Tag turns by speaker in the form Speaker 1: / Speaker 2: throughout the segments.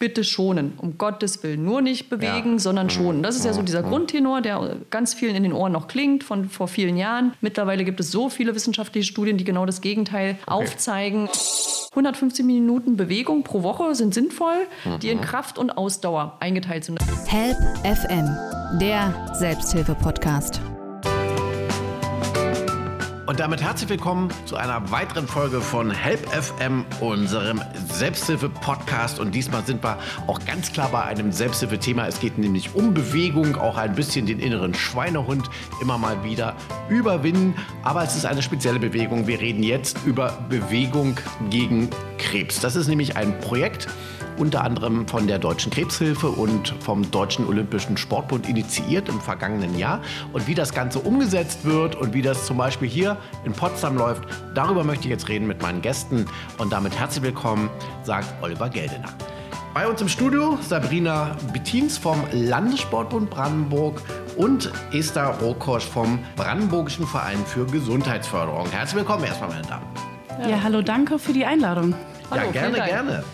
Speaker 1: bitte schonen. Um Gottes Willen. Nur nicht bewegen, ja. sondern mhm. schonen. Das ist ja so dieser mhm. Grundtenor, der ganz vielen in den Ohren noch klingt von vor vielen Jahren. Mittlerweile gibt es so viele wissenschaftliche Studien, die genau das Gegenteil okay. aufzeigen. 150 Minuten Bewegung pro Woche sind sinnvoll, die in mhm. Kraft und Ausdauer eingeteilt sind.
Speaker 2: Help FM, der Selbsthilfe-Podcast.
Speaker 3: Und damit herzlich willkommen zu einer weiteren Folge von Help FM, unserem Selbsthilfe-Podcast. Und diesmal sind wir auch ganz klar bei einem Selbsthilfe-Thema. Es geht nämlich um Bewegung, auch ein bisschen den inneren Schweinehund immer mal wieder überwinden. Aber es ist eine spezielle Bewegung. Wir reden jetzt über Bewegung gegen Krebs. Das ist nämlich ein Projekt, unter anderem von der Deutschen Krebshilfe und vom Deutschen Olympischen Sportbund initiiert im vergangenen Jahr. Und wie das Ganze umgesetzt wird und wie das zum Beispiel hier in Potsdam läuft, darüber möchte ich jetzt reden mit meinen Gästen. Und damit herzlich willkommen, sagt Oliver Geldener. Bei uns im Studio Sabrina Bettins vom Landessportbund Brandenburg und Esther Rokosch vom Brandenburgischen Verein für Gesundheitsförderung. Herzlich willkommen erstmal, meine Damen.
Speaker 4: Ja, ja hallo, danke für die Einladung.
Speaker 3: Hallo, ja, gerne, gerne.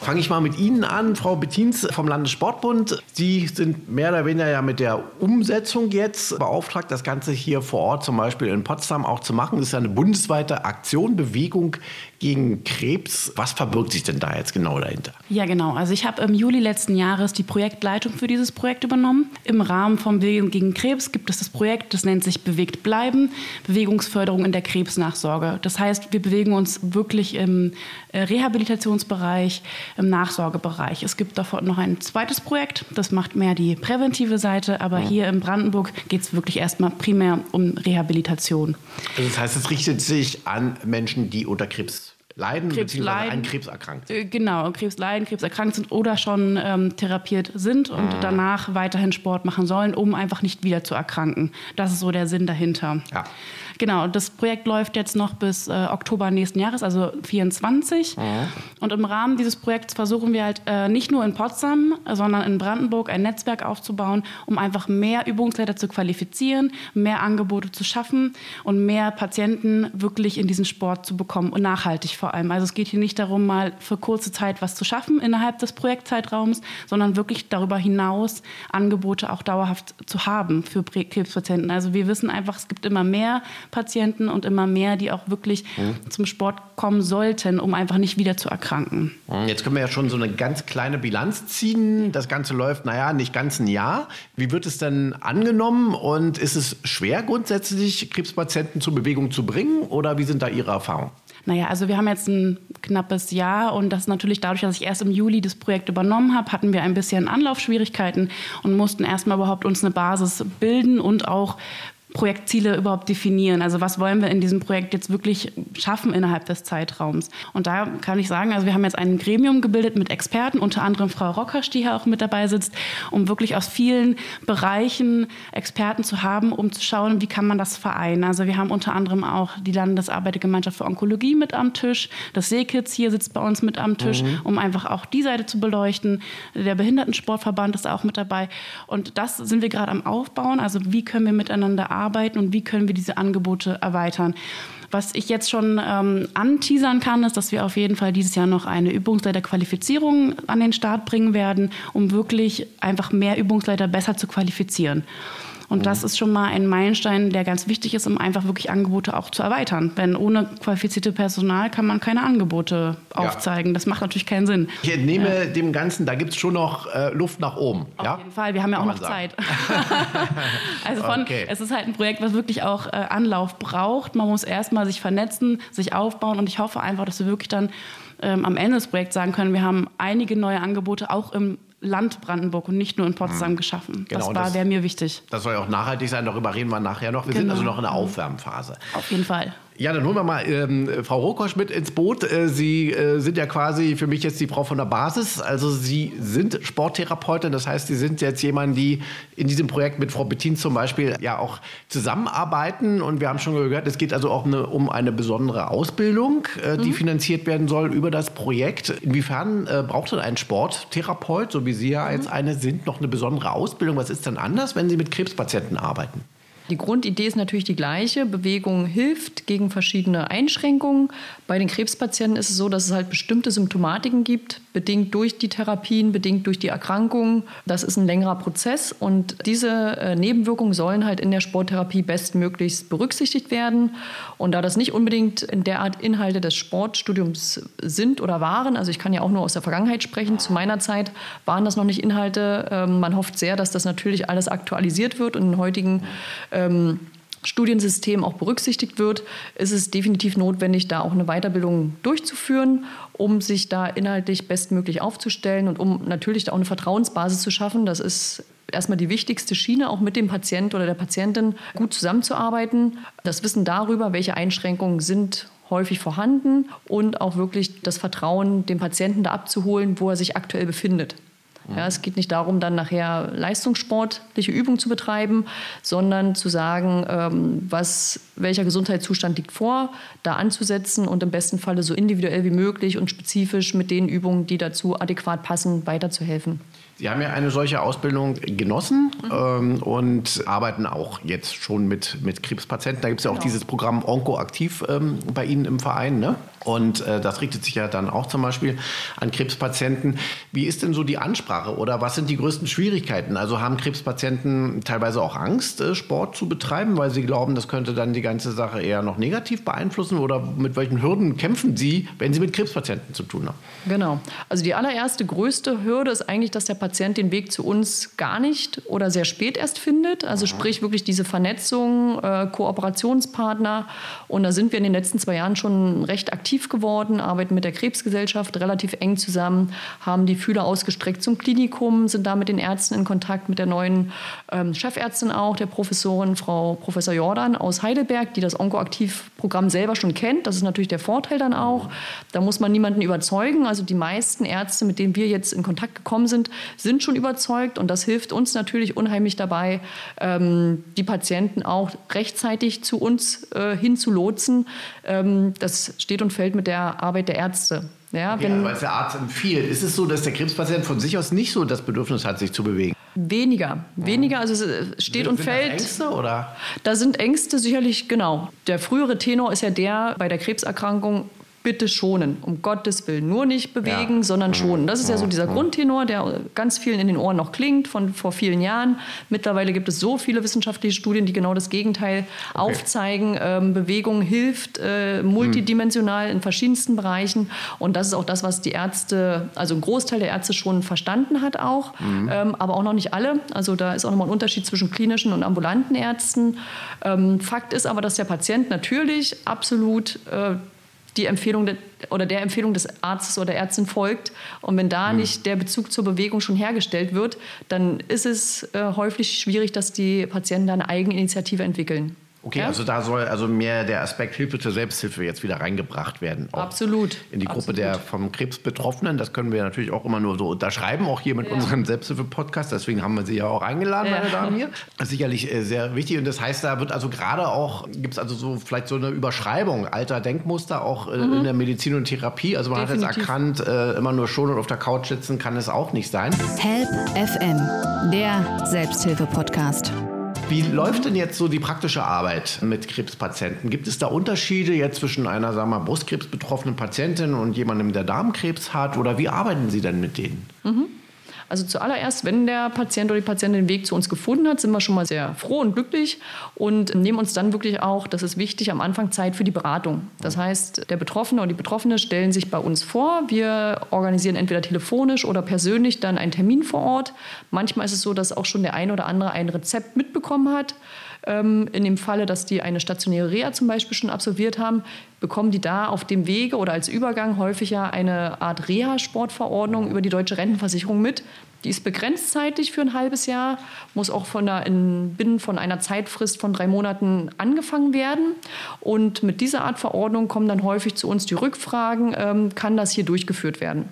Speaker 3: Fange ich mal mit Ihnen an, Frau Bettins vom Landessportbund. Sie sind mehr oder weniger ja mit der Umsetzung jetzt beauftragt, das Ganze hier vor Ort, zum Beispiel in Potsdam, auch zu machen. Das ist eine bundesweite Aktion, Bewegung gegen Krebs. Was verbirgt sich denn da jetzt genau dahinter?
Speaker 4: Ja, genau. Also ich habe im Juli letzten Jahres die Projektleitung für dieses Projekt übernommen. Im Rahmen von Bewegung gegen Krebs gibt es das Projekt, das nennt sich Bewegt bleiben, Bewegungsförderung in der Krebsnachsorge. Das heißt, wir bewegen uns wirklich im äh, Rehabilitationsbereich, im Nachsorgebereich. Es gibt davor noch ein zweites Projekt, das macht mehr die präventive Seite, aber hier in Brandenburg geht es wirklich erstmal primär um Rehabilitation.
Speaker 3: Also das heißt, es richtet sich an Menschen, die unter Krebs leiden, Krebs beziehungsweise an Krebs erkrankt sind. Äh,
Speaker 4: genau, Krebs leiden, Krebs erkrankt sind oder schon ähm, therapiert sind und mhm. danach weiterhin Sport machen sollen, um einfach nicht wieder zu erkranken. Das ist so der Sinn dahinter. Ja. Genau, das Projekt läuft jetzt noch bis äh, Oktober nächsten Jahres, also 24. Mhm. Und im Rahmen dieses Projekts versuchen wir halt äh, nicht nur in Potsdam, sondern in Brandenburg ein Netzwerk aufzubauen, um einfach mehr Übungsleiter zu qualifizieren, mehr Angebote zu schaffen und mehr Patienten wirklich in diesen Sport zu bekommen und nachhaltig vor allem. Also es geht hier nicht darum, mal für kurze Zeit was zu schaffen innerhalb des Projektzeitraums, sondern wirklich darüber hinaus Angebote auch dauerhaft zu haben für Krebspatienten. Also wir wissen einfach, es gibt immer mehr Patienten und immer mehr, die auch wirklich mhm. zum Sport kommen sollten, um einfach nicht wieder zu erkranken.
Speaker 3: Mhm. Jetzt können wir ja schon so eine ganz kleine Bilanz ziehen. Das Ganze läuft, naja, nicht ganz ein Jahr. Wie wird es denn angenommen und ist es schwer grundsätzlich, Krebspatienten zur Bewegung zu bringen oder wie sind da Ihre Erfahrungen?
Speaker 4: Naja, also wir haben jetzt ein knappes Jahr und das natürlich dadurch, dass ich erst im Juli das Projekt übernommen habe, hatten wir ein bisschen Anlaufschwierigkeiten und mussten erstmal überhaupt uns eine Basis bilden und auch Projektziele überhaupt definieren. Also was wollen wir in diesem Projekt jetzt wirklich schaffen innerhalb des Zeitraums? Und da kann ich sagen, also wir haben jetzt ein Gremium gebildet mit Experten, unter anderem Frau Rockersch, die hier auch mit dabei sitzt, um wirklich aus vielen Bereichen Experten zu haben, um zu schauen, wie kann man das vereinen. Also wir haben unter anderem auch die Landesarbeitergemeinschaft für Onkologie mit am Tisch. Das Seekitz hier sitzt bei uns mit am Tisch, mhm. um einfach auch die Seite zu beleuchten. Der Behindertensportverband ist auch mit dabei. Und das sind wir gerade am Aufbauen. Also wie können wir miteinander arbeiten? Arbeiten und wie können wir diese Angebote erweitern. Was ich jetzt schon ähm, anteasern kann, ist, dass wir auf jeden Fall dieses Jahr noch eine Übungsleiterqualifizierung an den Start bringen werden, um wirklich einfach mehr Übungsleiter besser zu qualifizieren. Und das ist schon mal ein Meilenstein, der ganz wichtig ist, um einfach wirklich Angebote auch zu erweitern. Denn ohne qualifizierte Personal kann man keine Angebote aufzeigen. Ja. Das macht natürlich keinen Sinn.
Speaker 3: Ich entnehme ja. dem Ganzen, da gibt es schon noch äh, Luft nach oben.
Speaker 4: Auf ja? jeden Fall, wir haben ja auch noch Zeit. also von, okay. es ist halt ein Projekt, was wirklich auch äh, Anlauf braucht. Man muss erstmal sich vernetzen, sich aufbauen und ich hoffe einfach, dass wir wirklich dann ähm, am Ende des Projekts sagen können, wir haben einige neue Angebote auch im Land Brandenburg und nicht nur in Potsdam mhm. geschaffen. Genau, das wäre mir wichtig.
Speaker 3: Das soll ja auch nachhaltig sein, darüber reden wir nachher noch. Wir genau. sind also noch in der Aufwärmphase.
Speaker 4: Auf jeden Fall.
Speaker 3: Ja, dann holen wir mal ähm, Frau Rokosch mit ins Boot. Äh, Sie äh, sind ja quasi für mich jetzt die Frau von der Basis. Also Sie sind Sporttherapeutin, das heißt, Sie sind jetzt jemand, die in diesem Projekt mit Frau Bettin zum Beispiel ja auch zusammenarbeiten. Und wir haben schon gehört, es geht also auch eine, um eine besondere Ausbildung, äh, die mhm. finanziert werden soll über das Projekt. Inwiefern äh, braucht denn ein Sporttherapeut, so wie Sie ja jetzt mhm. eine sind, noch eine besondere Ausbildung? Was ist denn anders, wenn Sie mit Krebspatienten arbeiten?
Speaker 1: Die Grundidee ist natürlich die gleiche. Bewegung hilft gegen verschiedene Einschränkungen. Bei den Krebspatienten ist es so, dass es halt bestimmte Symptomatiken gibt, bedingt durch die Therapien, bedingt durch die Erkrankungen. Das ist ein längerer Prozess und diese äh, Nebenwirkungen sollen halt in der Sporttherapie bestmöglichst berücksichtigt werden. Und da das nicht unbedingt in der Art Inhalte des Sportstudiums sind oder waren, also ich kann ja auch nur aus der Vergangenheit sprechen, zu meiner Zeit waren das noch nicht Inhalte. Ähm, man hofft sehr, dass das natürlich alles aktualisiert wird und in heutigen ähm, Studiensystem auch berücksichtigt wird, ist es definitiv notwendig, da auch eine Weiterbildung durchzuführen, um sich da inhaltlich bestmöglich aufzustellen und um natürlich auch eine Vertrauensbasis zu schaffen. Das ist erstmal die wichtigste Schiene, auch mit dem Patient oder der Patientin gut zusammenzuarbeiten. Das Wissen darüber, welche Einschränkungen sind häufig vorhanden und auch wirklich das Vertrauen, den Patienten da abzuholen, wo er sich aktuell befindet. Ja, es geht nicht darum, dann nachher leistungssportliche Übungen zu betreiben, sondern zu sagen, ähm, was, welcher Gesundheitszustand liegt vor, da anzusetzen und im besten Falle so individuell wie möglich und spezifisch mit den Übungen, die dazu adäquat passen, weiterzuhelfen.
Speaker 3: Sie haben ja eine solche Ausbildung genossen mhm. ähm, und arbeiten auch jetzt schon mit, mit Krebspatienten. Da gibt es ja auch genau. dieses Programm Onko aktiv ähm, bei Ihnen im Verein. Ne? Und äh, das richtet sich ja dann auch zum Beispiel an Krebspatienten. Wie ist denn so die Ansprache oder was sind die größten Schwierigkeiten? Also haben Krebspatienten teilweise auch Angst, äh, Sport zu betreiben, weil sie glauben, das könnte dann die ganze Sache eher noch negativ beeinflussen? Oder mit welchen Hürden kämpfen Sie, wenn Sie mit Krebspatienten zu tun haben?
Speaker 1: Genau. Also die allererste größte Hürde ist eigentlich, dass der Patient den Weg zu uns gar nicht oder sehr spät erst findet. Also mhm. sprich wirklich diese Vernetzung, äh, Kooperationspartner. Und da sind wir in den letzten zwei Jahren schon recht aktiv aktiv geworden, arbeiten mit der Krebsgesellschaft relativ eng zusammen, haben die Fühler ausgestreckt zum Klinikum, sind da mit den Ärzten in Kontakt, mit der neuen ähm, Chefärztin auch, der Professorin Frau Professor Jordan aus Heidelberg, die das Onkoaktiv-Programm selber schon kennt. Das ist natürlich der Vorteil dann auch. Da muss man niemanden überzeugen. Also die meisten Ärzte, mit denen wir jetzt in Kontakt gekommen sind, sind schon überzeugt und das hilft uns natürlich unheimlich dabei, ähm, die Patienten auch rechtzeitig zu uns äh, hinzulotsen. Ähm, das steht und fällt mit der Arbeit der Ärzte.
Speaker 3: Ja, wenn, weil es der Arzt empfiehlt. Ist es so, dass der Krebspatient von sich aus nicht so das Bedürfnis hat, sich zu bewegen?
Speaker 1: Weniger, weniger. Also es äh, steht sind, und fällt.
Speaker 3: Sind Ängste oder?
Speaker 1: Da sind Ängste sicherlich genau. Der frühere Tenor ist ja der bei der Krebserkrankung bitte schonen, um Gottes Willen. Nur nicht bewegen, ja. sondern schonen. Das ist ja so dieser Grundtenor, der ganz vielen in den Ohren noch klingt von vor vielen Jahren. Mittlerweile gibt es so viele wissenschaftliche Studien, die genau das Gegenteil okay. aufzeigen. Ähm, Bewegung hilft äh, multidimensional hm. in verschiedensten Bereichen. Und das ist auch das, was die Ärzte, also ein Großteil der Ärzte schon verstanden hat auch, mhm. ähm, aber auch noch nicht alle. Also da ist auch nochmal ein Unterschied zwischen klinischen und ambulanten Ärzten. Ähm, Fakt ist aber, dass der Patient natürlich absolut äh, die Empfehlung de, oder der Empfehlung des Arztes oder Ärztin folgt. Und wenn da mhm. nicht der Bezug zur Bewegung schon hergestellt wird, dann ist es äh, häufig schwierig, dass die Patienten da eine Eigeninitiative entwickeln.
Speaker 3: Okay, ja? also da soll also mehr der Aspekt Hilfe zur Selbsthilfe jetzt wieder reingebracht werden.
Speaker 1: Absolut.
Speaker 3: In die Gruppe
Speaker 1: Absolut.
Speaker 3: der vom Krebs Betroffenen. Das können wir natürlich auch immer nur so unterschreiben, auch hier mit ja. unserem Selbsthilfe-Podcast. Deswegen haben wir Sie ja auch eingeladen, ja. meine Damen hier. Das ist sicherlich äh, sehr wichtig. Und das heißt, da wird also gerade auch, gibt es also so vielleicht so eine Überschreibung alter Denkmuster auch äh, mhm. in der Medizin und Therapie. Also man Definitiv. hat jetzt erkannt, äh, immer nur schon und auf der Couch sitzen kann es auch nicht sein.
Speaker 2: Help FM, der Selbsthilfe-Podcast.
Speaker 3: Wie läuft denn jetzt so die praktische Arbeit mit Krebspatienten? Gibt es da Unterschiede jetzt zwischen einer, sagen wir mal, Brustkrebs-betroffenen Patientin und jemandem, der Darmkrebs hat? Oder wie arbeiten Sie denn mit denen?
Speaker 1: Mhm. Also zuallererst, wenn der Patient oder die Patientin den Weg zu uns gefunden hat, sind wir schon mal sehr froh und glücklich und nehmen uns dann wirklich auch, das ist wichtig, am Anfang Zeit für die Beratung. Das heißt, der Betroffene oder die Betroffene stellen sich bei uns vor. Wir organisieren entweder telefonisch oder persönlich dann einen Termin vor Ort. Manchmal ist es so, dass auch schon der eine oder andere ein Rezept mitbekommen hat. Ähm, in dem Falle, dass die eine stationäre Reha zum Beispiel schon absolviert haben, bekommen die da auf dem Wege oder als Übergang häufig ja eine Art Reha-Sportverordnung über die deutsche Rentenversicherung mit. Die ist begrenzt zeitlich für ein halbes Jahr, muss auch von der, in, binnen von einer Zeitfrist von drei Monaten angefangen werden. Und mit dieser Art Verordnung kommen dann häufig zu uns die Rückfragen, ähm, kann das hier durchgeführt werden?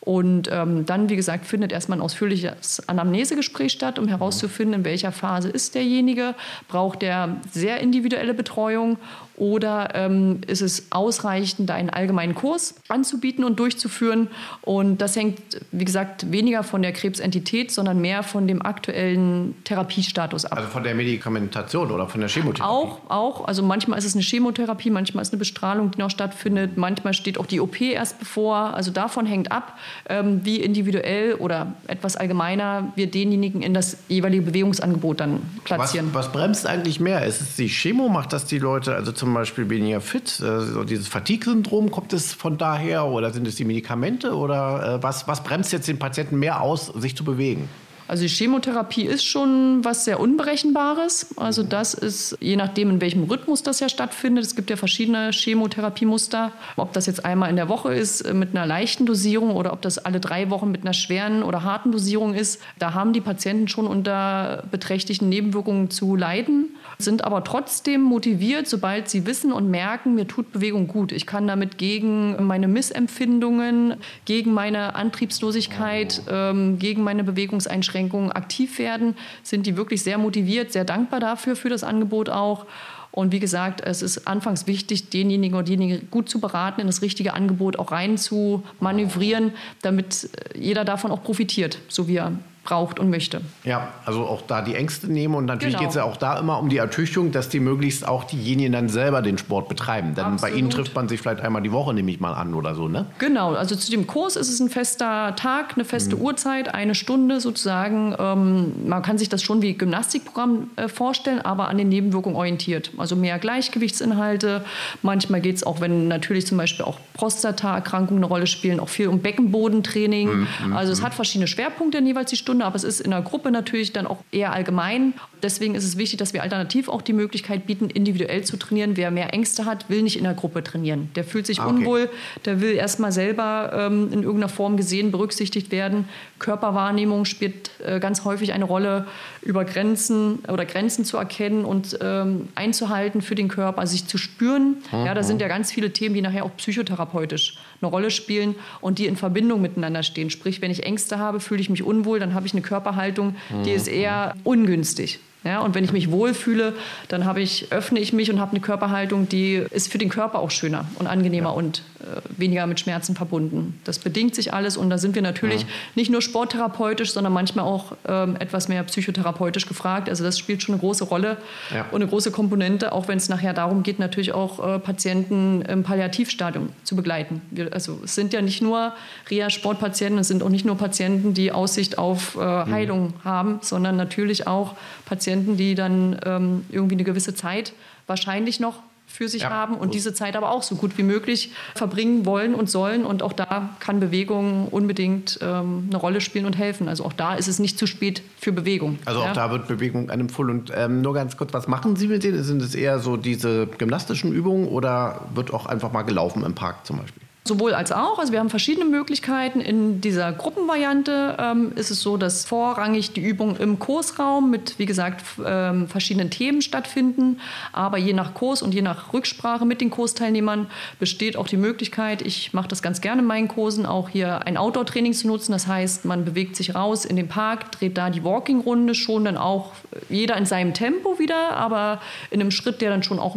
Speaker 1: Und ähm, dann, wie gesagt, findet erstmal ein ausführliches Anamnesegespräch statt, um herauszufinden, in welcher Phase ist derjenige. Braucht der sehr individuelle Betreuung oder ähm, ist es ausreichend, einen allgemeinen Kurs anzubieten und durchzuführen? Und das hängt, wie gesagt, weniger von der Krebsentität, sondern mehr von dem aktuellen Therapiestatus ab.
Speaker 3: Also von der Medikamentation oder von der Chemotherapie?
Speaker 1: Auch, auch. Also manchmal ist es eine Chemotherapie, manchmal ist es eine Bestrahlung, die noch stattfindet, manchmal steht auch die OP erst bevor. Also davon hängt ab, ähm, wie individuell oder etwas allgemeiner wir denjenigen in das jeweilige Bewegungsangebot dann platzieren.
Speaker 3: Was, was bremst eigentlich mehr? Ist es die Chemo? Macht das die Leute also zum Beispiel weniger fit? Äh, so dieses Fatigue-Syndrom, kommt es von daher oder sind es die Medikamente oder äh, was, was bremst jetzt den Patienten mehr aus, sich zu bewegen?
Speaker 1: Also die Chemotherapie ist schon was sehr Unberechenbares. Also das ist, je nachdem, in welchem Rhythmus das ja stattfindet. Es gibt ja verschiedene Chemotherapiemuster. Ob das jetzt einmal in der Woche ist äh, mit einer leichten Dosierung oder ob das alle drei Wochen mit einer schweren oder harten Dosierung ist. Da haben die Patienten schon unter beträchtlichen Nebenwirkungen zu leiden sind aber trotzdem motiviert, sobald sie wissen und merken, mir tut Bewegung gut. Ich kann damit gegen meine Missempfindungen, gegen meine Antriebslosigkeit, ähm, gegen meine Bewegungseinschränkungen aktiv werden, sind die wirklich sehr motiviert, sehr dankbar dafür, für das Angebot auch. Und wie gesagt, es ist anfangs wichtig, denjenigen oder diejenigen gut zu beraten, in das richtige Angebot auch rein zu manövrieren, damit jeder davon auch profitiert, so wie er braucht und möchte.
Speaker 3: Ja, also auch da die Ängste nehmen und natürlich genau. geht es ja auch da immer um die Ertüchtigung, dass die möglichst auch diejenigen dann selber den Sport betreiben. Denn Absolut. bei ihnen trifft man sich vielleicht einmal die Woche, nehme ich mal an oder so, ne?
Speaker 1: Genau, also zu dem Kurs ist es ein fester Tag, eine feste mhm. Uhrzeit, eine Stunde sozusagen. Ähm, man kann sich das schon wie Gymnastikprogramm äh, vorstellen, aber an den Nebenwirkungen orientiert. Also mehr Gleichgewichtsinhalte. Manchmal geht es auch, wenn natürlich zum Beispiel auch Prostataerkrankungen eine Rolle spielen, auch viel um Beckenbodentraining. Mhm. also es mhm. hat verschiedene Schwerpunkte jeweils die Stunde. Stunde, aber es ist in der Gruppe natürlich dann auch eher allgemein. Deswegen ist es wichtig, dass wir alternativ auch die Möglichkeit bieten, individuell zu trainieren. Wer mehr Ängste hat, will nicht in der Gruppe trainieren. Der fühlt sich ah, okay. unwohl, der will erstmal selber ähm, in irgendeiner Form gesehen, berücksichtigt werden. Körperwahrnehmung spielt äh, ganz häufig eine Rolle, über Grenzen oder Grenzen zu erkennen und ähm, einzuhalten für den Körper, sich zu spüren. Mhm. Ja, da sind ja ganz viele Themen, die nachher auch psychotherapeutisch eine Rolle spielen und die in Verbindung miteinander stehen. Sprich, wenn ich Ängste habe, fühle ich mich unwohl, dann habe ich eine Körperhaltung, die ist eher ungünstig. Ja, und wenn ich mich wohlfühle, dann habe ich, öffne ich mich und habe eine Körperhaltung, die ist für den Körper auch schöner und angenehmer ja. und äh, weniger mit Schmerzen verbunden. Das bedingt sich alles und da sind wir natürlich ja. nicht nur sporttherapeutisch, sondern manchmal auch ähm, etwas mehr psychotherapeutisch gefragt. Also das spielt schon eine große Rolle ja. und eine große Komponente, auch wenn es nachher darum geht, natürlich auch äh, Patienten im Palliativstadium zu begleiten. Wir, also es sind ja nicht nur Reha-Sportpatienten, es sind auch nicht nur Patienten, die Aussicht auf äh, mhm. Heilung mhm. haben, sondern natürlich auch Patienten, die dann ähm, irgendwie eine gewisse Zeit wahrscheinlich noch für sich ja, haben und gut. diese Zeit aber auch so gut wie möglich verbringen wollen und sollen. Und auch da kann Bewegung unbedingt ähm, eine Rolle spielen und helfen. Also auch da ist es nicht zu spät für Bewegung.
Speaker 3: Also ja? auch da wird Bewegung einem voll. Und ähm, nur ganz kurz, was machen Sie mit denen? Sind es eher so diese gymnastischen Übungen oder wird auch einfach mal gelaufen im Park zum Beispiel?
Speaker 1: Sowohl als auch. Also wir haben verschiedene Möglichkeiten. In dieser Gruppenvariante ähm, ist es so, dass vorrangig die Übungen im Kursraum mit, wie gesagt, ähm, verschiedenen Themen stattfinden. Aber je nach Kurs und je nach Rücksprache mit den Kursteilnehmern besteht auch die Möglichkeit, ich mache das ganz gerne in meinen Kursen, auch hier ein Outdoor-Training zu nutzen. Das heißt, man bewegt sich raus in den Park, dreht da die Walking-Runde schon dann auch jeder in seinem Tempo wieder, aber in einem Schritt, der dann schon auch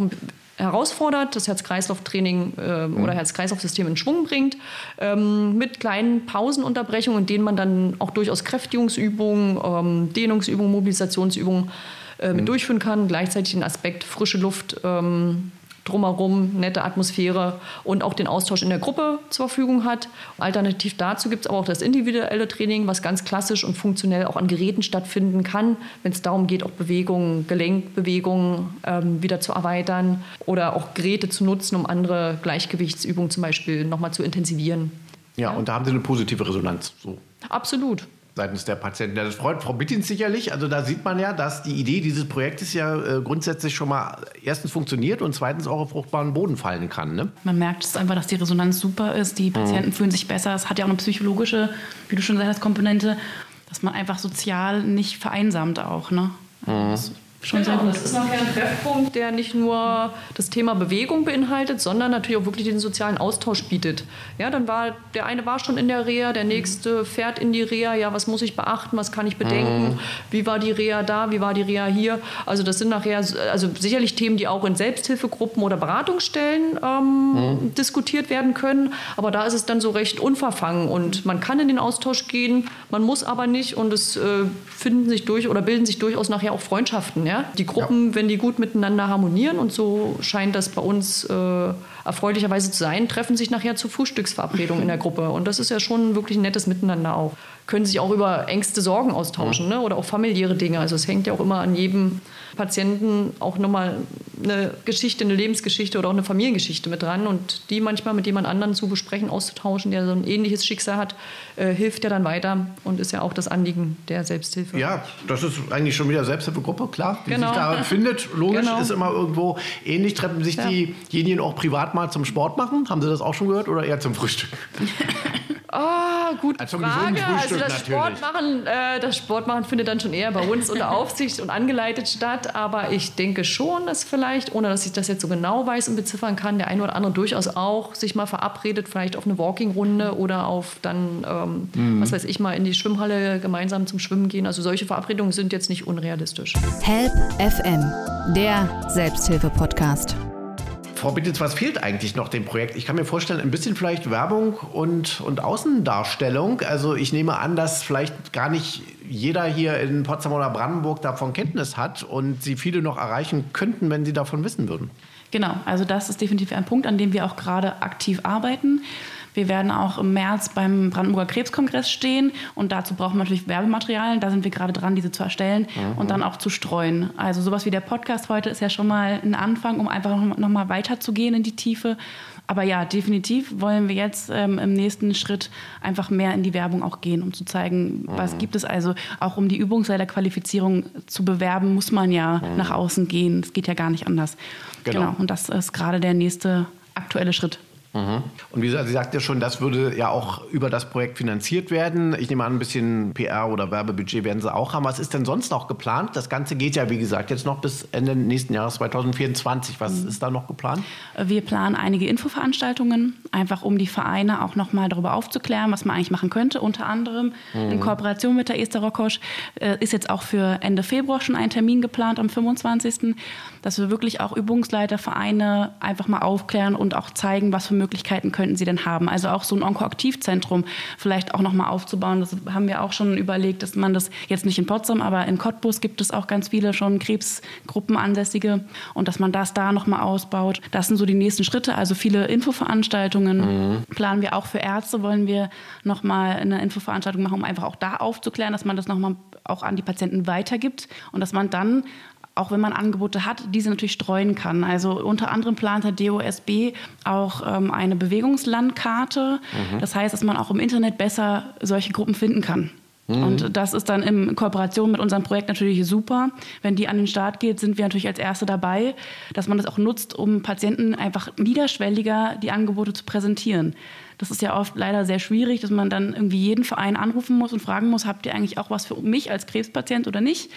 Speaker 1: herausfordert, das Herz-Kreislauf-Training äh, mhm. oder Herz-Kreislauf-System in Schwung bringt, ähm, mit kleinen Pausenunterbrechungen, in denen man dann auch durchaus Kräftigungsübungen, ähm, Dehnungsübungen, Mobilisationsübungen äh, mit mhm. durchführen kann. Gleichzeitig den Aspekt frische Luft ähm, drumherum nette Atmosphäre und auch den Austausch in der Gruppe zur Verfügung hat. Alternativ dazu gibt es aber auch das individuelle Training, was ganz klassisch und funktionell auch an Geräten stattfinden kann, wenn es darum geht, auch Bewegungen, Gelenkbewegungen ähm, wieder zu erweitern oder auch Geräte zu nutzen, um andere Gleichgewichtsübungen zum Beispiel nochmal zu intensivieren.
Speaker 3: Ja, ja, und da haben Sie eine positive Resonanz. So.
Speaker 1: Absolut
Speaker 3: seitens der Patienten. Das freut Frau Bittins sicherlich. Also da sieht man ja, dass die Idee dieses Projektes ja äh, grundsätzlich schon mal erstens funktioniert und zweitens auch auf fruchtbaren Boden fallen kann. Ne?
Speaker 4: Man merkt es einfach, dass die Resonanz super ist. Die Patienten mhm. fühlen sich besser. Es hat ja auch eine psychologische, wie du schon gesagt hast, Komponente, dass man einfach sozial nicht vereinsamt auch. Ne? Mhm. Das
Speaker 1: schon genau, sehr gut. Das ist nachher ein Treffpunkt, der nicht nur das Thema Bewegung beinhaltet, sondern natürlich auch wirklich den sozialen Austausch bietet. Ja, dann war der eine war schon in der Reha, der nächste fährt in die Reha. Ja, was muss ich beachten? Was kann ich bedenken? Mhm. Wie war die Reha da? Wie war die Reha hier? Also das sind nachher also sicherlich Themen, die auch in Selbsthilfegruppen oder Beratungsstellen ähm, mhm. diskutiert werden können. Aber da ist es dann so recht unverfangen und man kann in den Austausch gehen, man muss aber nicht und es äh, finden sich durch oder bilden sich durchaus nachher auch Freundschaften. Ja? Ja? Die Gruppen, ja. wenn die gut miteinander harmonieren, und so scheint das bei uns äh, erfreulicherweise zu sein, treffen sich nachher zur Frühstücksverabredung in der Gruppe. Und das ist ja schon wirklich ein nettes Miteinander auch. Können sich auch über Ängste, Sorgen austauschen ne? oder auch familiäre Dinge. Also es hängt ja auch immer an jedem Patienten auch nochmal eine Geschichte, eine Lebensgeschichte oder auch eine Familiengeschichte mit dran. Und die manchmal mit jemand anderem zu besprechen, auszutauschen, der so ein ähnliches Schicksal hat, äh, hilft ja dann weiter und ist ja auch das Anliegen der Selbsthilfe.
Speaker 3: Ja, das ist eigentlich schon wieder Selbsthilfegruppe, klar, die genau. sich da findet. Logisch genau. ist immer irgendwo ähnlich. Treffen sich ja. diejenigen auch privat mal zum Sport machen? Haben Sie das auch schon gehört oder eher zum Frühstück?
Speaker 1: Oh, gute also Frage. Also das Sportmachen, äh, das Sportmachen findet dann schon eher bei uns unter Aufsicht und angeleitet statt. Aber ich denke schon, dass vielleicht, ohne dass ich das jetzt so genau weiß und beziffern kann, der eine oder andere durchaus auch sich mal verabredet, vielleicht auf eine Walking-Runde oder auf dann, ähm, mhm. was weiß ich, mal in die Schwimmhalle gemeinsam zum Schwimmen gehen. Also solche Verabredungen sind jetzt nicht unrealistisch.
Speaker 2: Help FM, der Selbsthilfe-Podcast.
Speaker 3: Frau Bittitz, was fehlt eigentlich noch dem Projekt? Ich kann mir vorstellen, ein bisschen vielleicht Werbung und, und Außendarstellung. Also ich nehme an, dass vielleicht gar nicht jeder hier in Potsdam oder Brandenburg davon Kenntnis hat und Sie viele noch erreichen könnten, wenn Sie davon wissen würden.
Speaker 4: Genau, also das ist definitiv ein Punkt, an dem wir auch gerade aktiv arbeiten. Wir werden auch im März beim Brandenburger Krebskongress stehen und dazu brauchen wir natürlich Werbematerialien. Da sind wir gerade dran, diese zu erstellen mhm. und dann auch zu streuen. Also sowas wie der Podcast heute ist ja schon mal ein Anfang, um einfach noch mal weiterzugehen in die Tiefe. Aber ja, definitiv wollen wir jetzt ähm, im nächsten Schritt einfach mehr in die Werbung auch gehen, um zu zeigen, mhm. was gibt es. Also auch um die Übungsleiterqualifizierung zu bewerben, muss man ja mhm. nach außen gehen. Es geht ja gar nicht anders. Genau. genau. Und das ist gerade der nächste aktuelle Schritt.
Speaker 3: Mhm. Und wie gesagt, Sie sagte schon, das würde ja auch über das Projekt finanziert werden. Ich nehme an, ein bisschen PR oder Werbebudget werden Sie auch haben. Was ist denn sonst noch geplant? Das Ganze geht ja, wie gesagt, jetzt noch bis Ende nächsten Jahres 2024. Was mhm. ist da noch geplant?
Speaker 4: Wir planen einige Infoveranstaltungen, einfach um die Vereine auch noch mal darüber aufzuklären, was man eigentlich machen könnte. Unter anderem mhm. in Kooperation mit der Esther Rokosch äh, ist jetzt auch für Ende Februar schon ein Termin geplant am 25 dass wir wirklich auch Übungsleitervereine einfach mal aufklären und auch zeigen, was für Möglichkeiten könnten sie denn haben. Also auch so ein Onkoaktivzentrum vielleicht auch nochmal aufzubauen. Das haben wir auch schon überlegt, dass man das jetzt nicht in Potsdam, aber in Cottbus gibt es auch ganz viele schon Krebsgruppen ansässige und dass man das da nochmal ausbaut. Das sind so die nächsten Schritte. Also viele Infoveranstaltungen mhm. planen wir auch für Ärzte, wollen wir nochmal eine Infoveranstaltung machen, um einfach auch da aufzuklären, dass man das nochmal auch an die Patienten weitergibt und dass man dann auch wenn man Angebote hat, diese natürlich streuen kann. Also unter anderem plant der DOSB auch ähm, eine Bewegungslandkarte. Mhm. Das heißt, dass man auch im Internet besser solche Gruppen finden kann. Mhm. Und das ist dann in Kooperation mit unserem Projekt natürlich super. Wenn die an den Start geht, sind wir natürlich als Erste dabei, dass man das auch nutzt, um Patienten einfach niederschwelliger die Angebote zu präsentieren. Das ist ja oft leider sehr schwierig, dass man dann irgendwie jeden Verein anrufen muss und fragen muss, habt ihr eigentlich auch was für mich als Krebspatient oder nicht?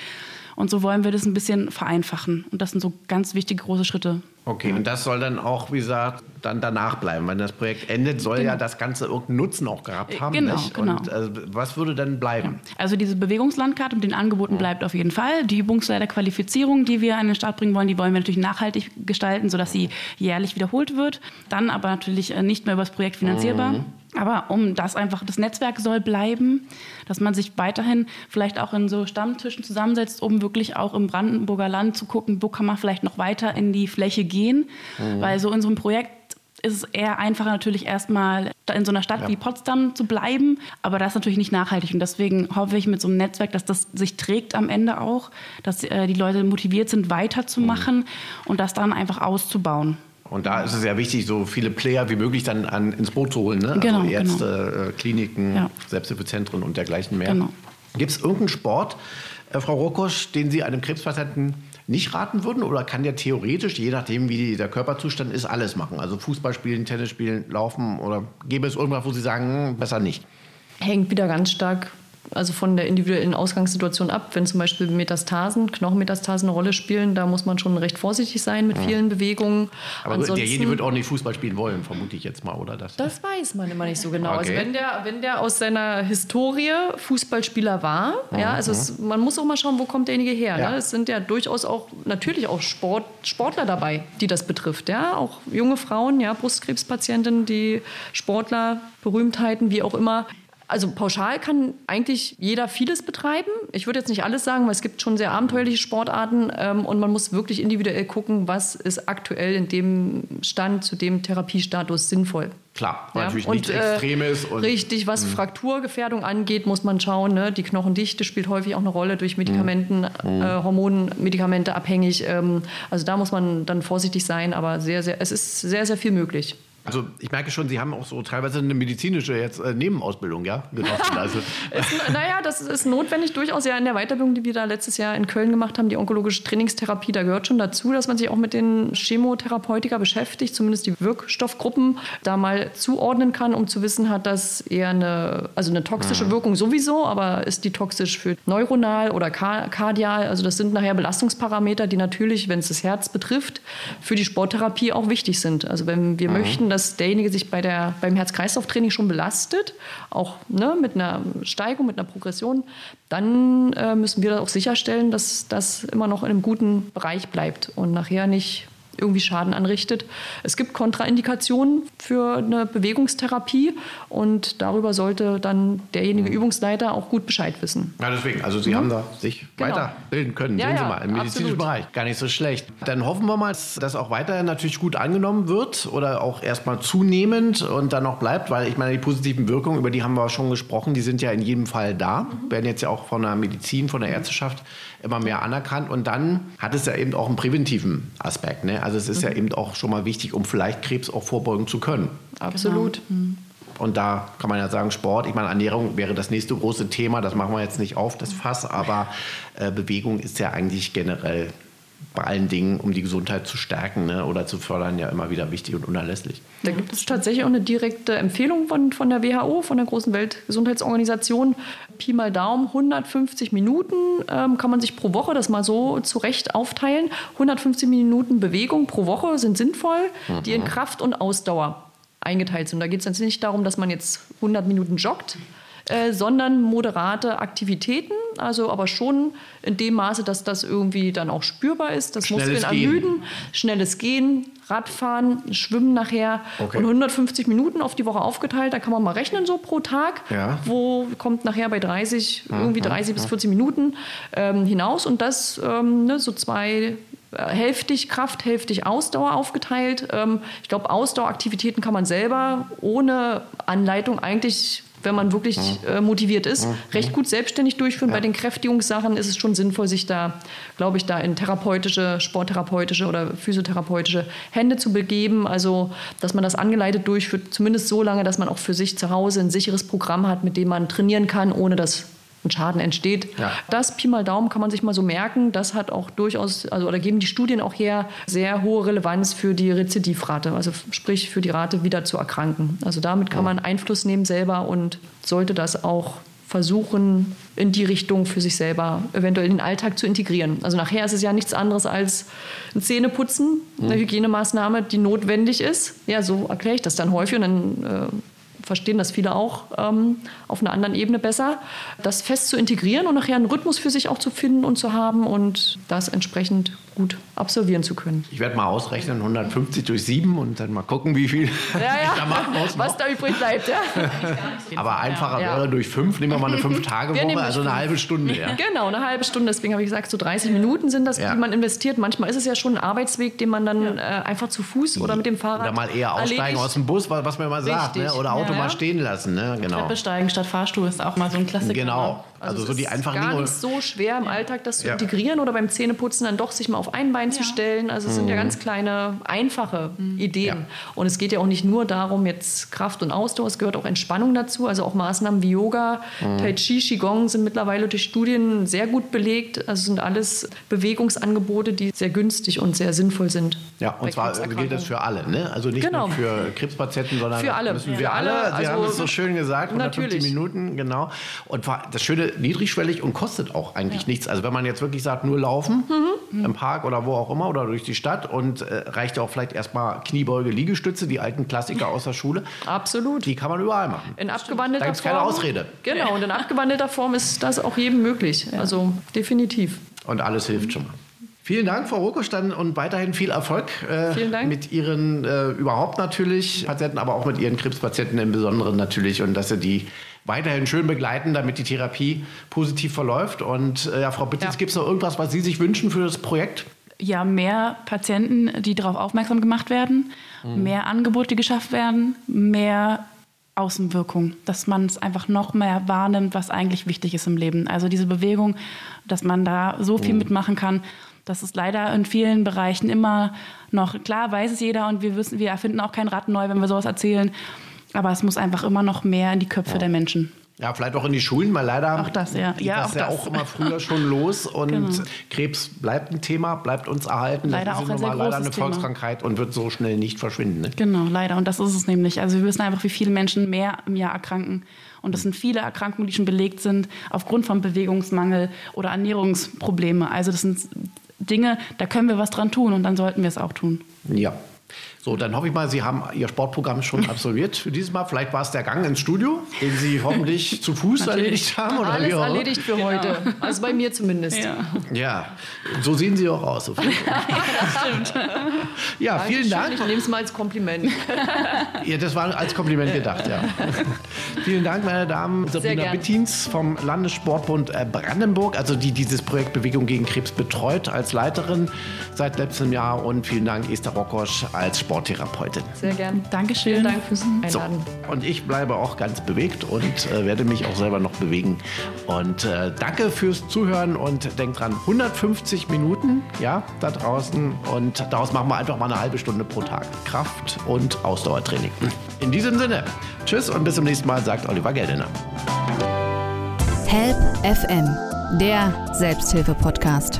Speaker 4: Und so wollen wir das ein bisschen vereinfachen. Und das sind so ganz wichtige große Schritte.
Speaker 3: Okay, und das soll dann auch, wie gesagt, dann danach bleiben. Wenn das Projekt endet, soll genau. ja das Ganze irgendeinen Nutzen auch gehabt haben.
Speaker 4: Genau,
Speaker 3: nicht?
Speaker 4: genau.
Speaker 3: Und also, was würde dann bleiben?
Speaker 4: Ja. Also diese Bewegungslandkarte mit den Angeboten mhm. bleibt auf jeden Fall. Die Übungsleiterqualifizierung, die wir an den Start bringen wollen, die wollen wir natürlich nachhaltig gestalten, sodass sie jährlich wiederholt wird. Dann aber natürlich äh, nicht mehr über das Projekt finanzierbar. Mhm. Aber um das einfach, das Netzwerk soll bleiben, dass man sich weiterhin vielleicht auch in so Stammtischen zusammensetzt, um wirklich auch im Brandenburger Land zu gucken, wo kann man vielleicht noch weiter in die Fläche gehen. Mhm. Weil so in so einem Projekt ist es eher einfacher natürlich erstmal in so einer Stadt ja. wie Potsdam zu bleiben, aber das ist natürlich nicht nachhaltig und deswegen hoffe ich mit so einem Netzwerk, dass das sich trägt am Ende auch, dass äh, die Leute motiviert sind, weiterzumachen mhm. und das dann einfach auszubauen.
Speaker 3: Und da ist es ja wichtig, so viele Player wie möglich dann an, ins Boot zu holen. Ne? Also genau, also Ärzte, genau. Kliniken, ja. Selbsthilfezentren und dergleichen mehr. Genau. Gibt es irgendeinen Sport, äh, Frau Rokosch, den Sie einem Krebspatienten nicht raten würden? Oder kann der theoretisch, je nachdem wie der Körperzustand ist, alles machen? Also Fußball spielen, Tennis spielen, laufen oder gäbe es irgendwas, wo Sie sagen, hm, besser nicht?
Speaker 1: Hängt wieder ganz stark also von der individuellen Ausgangssituation ab. Wenn zum Beispiel Metastasen, Knochenmetastasen eine Rolle spielen, da muss man schon recht vorsichtig sein mit vielen Bewegungen.
Speaker 3: Aber Ansonsten, derjenige wird auch nicht Fußball spielen wollen, vermute ich jetzt mal, oder? Das,
Speaker 1: das weiß man immer nicht so genau. Also okay. Also wenn der, wenn der aus seiner Historie Fußballspieler war, mhm. ja, also es, man muss auch mal schauen, wo kommt derjenige her. Ja. Ne? Es sind ja durchaus auch natürlich auch Sport, Sportler dabei, die das betrifft. Ja? Auch junge Frauen, ja, Brustkrebspatientinnen, die Sportler, Berühmtheiten, wie auch immer. Also pauschal kann eigentlich jeder vieles betreiben. Ich würde jetzt nicht alles sagen, weil es gibt schon sehr abenteuerliche Sportarten ähm, und man muss wirklich individuell gucken, was ist aktuell in dem Stand zu dem Therapiestatus sinnvoll.
Speaker 3: Klar, weil ja? natürlich nichts äh, Extremes.
Speaker 1: Und, richtig, was mh. Frakturgefährdung angeht, muss man schauen. Ne? Die Knochendichte spielt häufig auch eine Rolle durch Medikamenten, mhm. äh, Hormonmedikamente abhängig. Ähm, also da muss man dann vorsichtig sein, aber sehr, sehr, es ist sehr, sehr viel möglich.
Speaker 3: Also ich merke schon, Sie haben auch so teilweise eine medizinische jetzt äh, Nebenausbildung, ja?
Speaker 1: Also. ist, naja, das ist notwendig durchaus ja in der Weiterbildung, die wir da letztes Jahr in Köln gemacht haben, die onkologische Trainingstherapie, da gehört schon dazu, dass man sich auch mit den Chemotherapeutika beschäftigt, zumindest die Wirkstoffgruppen da mal zuordnen kann, um zu wissen, hat das eher eine, also eine toxische mhm. Wirkung sowieso, aber ist die toxisch für neuronal oder kardial? Also das sind nachher Belastungsparameter, die natürlich, wenn es das Herz betrifft, für die Sporttherapie auch wichtig sind. Also wenn wir mhm. möchten, dass dass derjenige sich bei der, beim Herz-Kreislauf-Training schon belastet, auch ne, mit einer Steigung, mit einer Progression, dann äh, müssen wir auch sicherstellen, dass das immer noch in einem guten Bereich bleibt und nachher nicht irgendwie Schaden anrichtet. Es gibt Kontraindikationen für eine Bewegungstherapie und darüber sollte dann derjenige Übungsleiter auch gut Bescheid wissen.
Speaker 3: Ja, deswegen, also Sie mhm. haben da sich genau. weiterbilden können, ja, sehen Sie ja, mal, im medizinischen absolut. Bereich. Gar nicht so schlecht. Dann hoffen wir mal, dass das auch weiterhin natürlich gut angenommen wird oder auch erstmal zunehmend und dann noch bleibt, weil ich meine, die positiven Wirkungen, über die haben wir schon gesprochen, die sind ja in jedem Fall da, mhm. werden jetzt ja auch von der Medizin, von der Ärzteschaft immer mehr anerkannt und dann hat es ja eben auch einen präventiven Aspekt. Ne? Also es ist mhm. ja eben auch schon mal wichtig, um vielleicht Krebs auch vorbeugen zu können.
Speaker 1: Absolut. Genau. Mhm.
Speaker 3: Und da kann man ja sagen, Sport, ich meine, Ernährung wäre das nächste große Thema, das machen wir jetzt nicht auf, das Fass, aber äh, Bewegung ist ja eigentlich generell bei allen Dingen, um die Gesundheit zu stärken ne, oder zu fördern, ja immer wieder wichtig und unerlässlich.
Speaker 1: Da gibt es tatsächlich auch eine direkte Empfehlung von, von der WHO, von der großen Weltgesundheitsorganisation. Pi mal Daumen, 150 Minuten ähm, kann man sich pro Woche das mal so zurecht aufteilen. 150 Minuten Bewegung pro Woche sind sinnvoll, mhm. die in mhm. Kraft und Ausdauer eingeteilt sind. Da geht es jetzt nicht darum, dass man jetzt 100 Minuten joggt, äh, sondern moderate Aktivitäten, also aber schon in dem Maße, dass das irgendwie dann auch spürbar ist, dass Muskeln ermüden, schnelles Gehen, Radfahren, Schwimmen nachher okay. und 150 Minuten auf die Woche aufgeteilt, da kann man mal rechnen so pro Tag, ja. wo kommt nachher bei 30, mhm. irgendwie 30 bis 40 Minuten ähm, hinaus und das ähm, ne, so zwei äh, hälftig Kraft, hälftig Ausdauer aufgeteilt. Ähm, ich glaube, Ausdaueraktivitäten kann man selber ohne Anleitung eigentlich wenn man wirklich äh, motiviert ist, recht gut selbstständig durchführen. Bei den Kräftigungssachen ist es schon sinnvoll, sich da, glaube ich, da in therapeutische, sporttherapeutische oder physiotherapeutische Hände zu begeben. Also, dass man das angeleitet durchführt, zumindest so lange, dass man auch für sich zu Hause ein sicheres Programm hat, mit dem man trainieren kann, ohne dass ein Schaden entsteht. Ja. Das Pi mal Daumen kann man sich mal so merken. Das hat auch durchaus, also oder geben die Studien auch her, sehr hohe Relevanz für die Rezidivrate, also sprich für die Rate wieder zu erkranken. Also damit kann man Einfluss nehmen selber und sollte das auch versuchen, in die Richtung für sich selber eventuell in den Alltag zu integrieren. Also nachher ist es ja nichts anderes als ein Zähneputzen, eine mhm. Hygienemaßnahme, die notwendig ist. Ja, so erkläre ich das dann häufig und dann äh, verstehen das viele auch ähm, auf einer anderen Ebene besser, das fest zu integrieren und nachher einen Rhythmus für sich auch zu finden und zu haben und das entsprechend gut absolvieren zu können.
Speaker 3: Ich werde mal ausrechnen, 150 durch 7 und dann mal gucken, wie viel
Speaker 1: ja, ja. ich da machen muss. Was da übrig bleibt. Ja.
Speaker 3: Aber einfacher ja. wäre durch 5, nehmen wir mal eine 5-Tage-Woche, also eine halbe Stunde. Ja.
Speaker 1: Genau, eine halbe Stunde. Deswegen habe ich gesagt, so 30 Minuten sind das, die man investiert. Manchmal ist es ja schon ein Arbeitsweg, den man dann äh, einfach zu Fuß oder mit dem Fahrrad
Speaker 3: Oder mal eher aussteigen erledigt. aus dem Bus, was man immer sagt. Ne? Oder Auto mal stehen lassen. Ne?
Speaker 4: Genau. Treppe steigen statt Fahrstuhl ist auch mal so ein Klassiker.
Speaker 3: Genau. Also, so die einfachen
Speaker 1: gar
Speaker 3: Dinge.
Speaker 1: nicht so schwer im Alltag das zu integrieren oder beim Zähneputzen dann doch sich mal auf ein Bein zu stellen. Also es sind ja
Speaker 3: Mhm.
Speaker 1: ganz kleine, einfache Ideen. Und es geht ja auch nicht nur darum, jetzt Kraft und Ausdauer, es gehört auch Entspannung dazu. Also auch Maßnahmen wie Yoga,
Speaker 3: Mhm.
Speaker 1: Tai Chi, Qigong sind mittlerweile durch Studien sehr gut belegt. Also sind alles Bewegungsangebote, die sehr günstig und sehr sinnvoll sind.
Speaker 3: Ja, und zwar gilt das für alle, ne? Also nicht
Speaker 1: Genau.
Speaker 3: nur für Krebspatienten, sondern
Speaker 1: Für alle.
Speaker 3: müssen
Speaker 1: Für
Speaker 3: wir alle.
Speaker 1: alle,
Speaker 3: Sie haben
Speaker 1: also-
Speaker 3: es so schön gesagt, 150
Speaker 1: Natürlich.
Speaker 3: Minuten, genau. Und das Schöne, niedrigschwellig und kostet auch eigentlich nichts. Also wenn man jetzt wirklich sagt, nur laufen
Speaker 1: Mhm.
Speaker 3: im Park oder wo auch immer oder durch die Stadt und äh, reicht ja auch vielleicht erstmal Kniebeuge, Liegestütze, die alten Klassiker aus der Schule,
Speaker 1: Absolut.
Speaker 3: die kann man überall machen.
Speaker 1: In abgewandelter
Speaker 3: Da gibt's
Speaker 1: Form.
Speaker 3: keine Ausrede.
Speaker 1: Genau, und in abgewandelter Form ist das auch jedem möglich. Also definitiv.
Speaker 3: Und alles hilft schon mal. Vielen Dank, Frau Rokosch, dann und weiterhin viel Erfolg äh, mit Ihren äh, überhaupt natürlich Patienten, aber auch mit Ihren Krebspatienten im Besonderen natürlich und dass Sie die weiterhin schön begleiten, damit die Therapie positiv verläuft. Und äh, ja, Frau Bittitz,
Speaker 1: Ja.
Speaker 3: gibt es noch irgendwas, was Sie sich wünschen für das Projekt?
Speaker 4: ja, mehr Patienten, die darauf aufmerksam gemacht werden, mehr Angebote, die geschafft werden, mehr Außenwirkung, dass man es einfach noch mehr wahrnimmt, was eigentlich wichtig ist im Leben. Also diese Bewegung, dass man da so viel mitmachen kann. Das ist leider in vielen Bereichen immer noch, klar weiß es jeder und wir wissen, wir erfinden auch kein Rad neu, wenn wir sowas erzählen. Aber es muss einfach immer noch mehr in die Köpfe der Menschen.
Speaker 3: Ja, vielleicht auch in die Schulen, weil leider
Speaker 4: Auch das, ja. Ja,
Speaker 3: das
Speaker 4: auch
Speaker 3: ja
Speaker 4: das.
Speaker 3: auch immer früher schon los und
Speaker 4: Genau.
Speaker 3: Krebs bleibt ein Thema, bleibt uns erhalten.
Speaker 4: Leider
Speaker 3: das
Speaker 4: auch
Speaker 3: ist
Speaker 4: ein
Speaker 3: nun mal
Speaker 4: sehr
Speaker 3: leider eine
Speaker 4: Thema.
Speaker 3: Volkskrankheit und wird so schnell nicht verschwinden. Ne?
Speaker 4: Genau, leider. Und das ist es nämlich. Also wir wissen einfach, wie viele Menschen mehr im Jahr erkranken. Und das sind viele Erkrankungen, die schon belegt sind aufgrund von Bewegungsmangel oder Ernährungsprobleme. Also das sind Dinge, da können wir was dran tun und dann sollten wir es auch tun.
Speaker 3: Ja. So, dann hoffe ich mal, Sie haben Ihr Sportprogramm schon absolviert für dieses Mal. Vielleicht war es der Gang ins Studio, den Sie hoffentlich zu Fuß erledigt haben. Oder
Speaker 1: Alles erledigt für heute. Also bei mir zumindest.
Speaker 3: Ja, so sehen Sie auch aus. jeden Fall. ja, vielen Dank.
Speaker 1: Ich nehme es mal als Kompliment.
Speaker 3: Ja, das war als Kompliment gedacht, ja. Vielen Dank, meine Damen. Sabrina
Speaker 1: gern.
Speaker 3: Bittins vom Landessportbund äh, Brandenburg, also die dieses Projekt Bewegung gegen Krebs betreut als Leiterin seit letztem Jahr. Und vielen Dank, Esther Rokosch als Sporttherapeutin.
Speaker 1: Sehr gern.
Speaker 4: Dankeschön.
Speaker 1: Vielen Dank fürs
Speaker 3: So,
Speaker 1: Einladen.
Speaker 3: und ich bleibe auch ganz bewegt und äh, werde mich auch selber noch bewegen. Und äh, danke fürs Zuhören und denkt dran, 150 Minuten, ja, da draußen. Und daraus machen wir einfach mal eine halbe Stunde pro Tag. Kraft- und Ausdauertraining. In diesem Sinne, tschüss und bis zum nächsten Mal, sagt Oliver Geldener.
Speaker 2: Help FM, der Selbsthilfe-Podcast.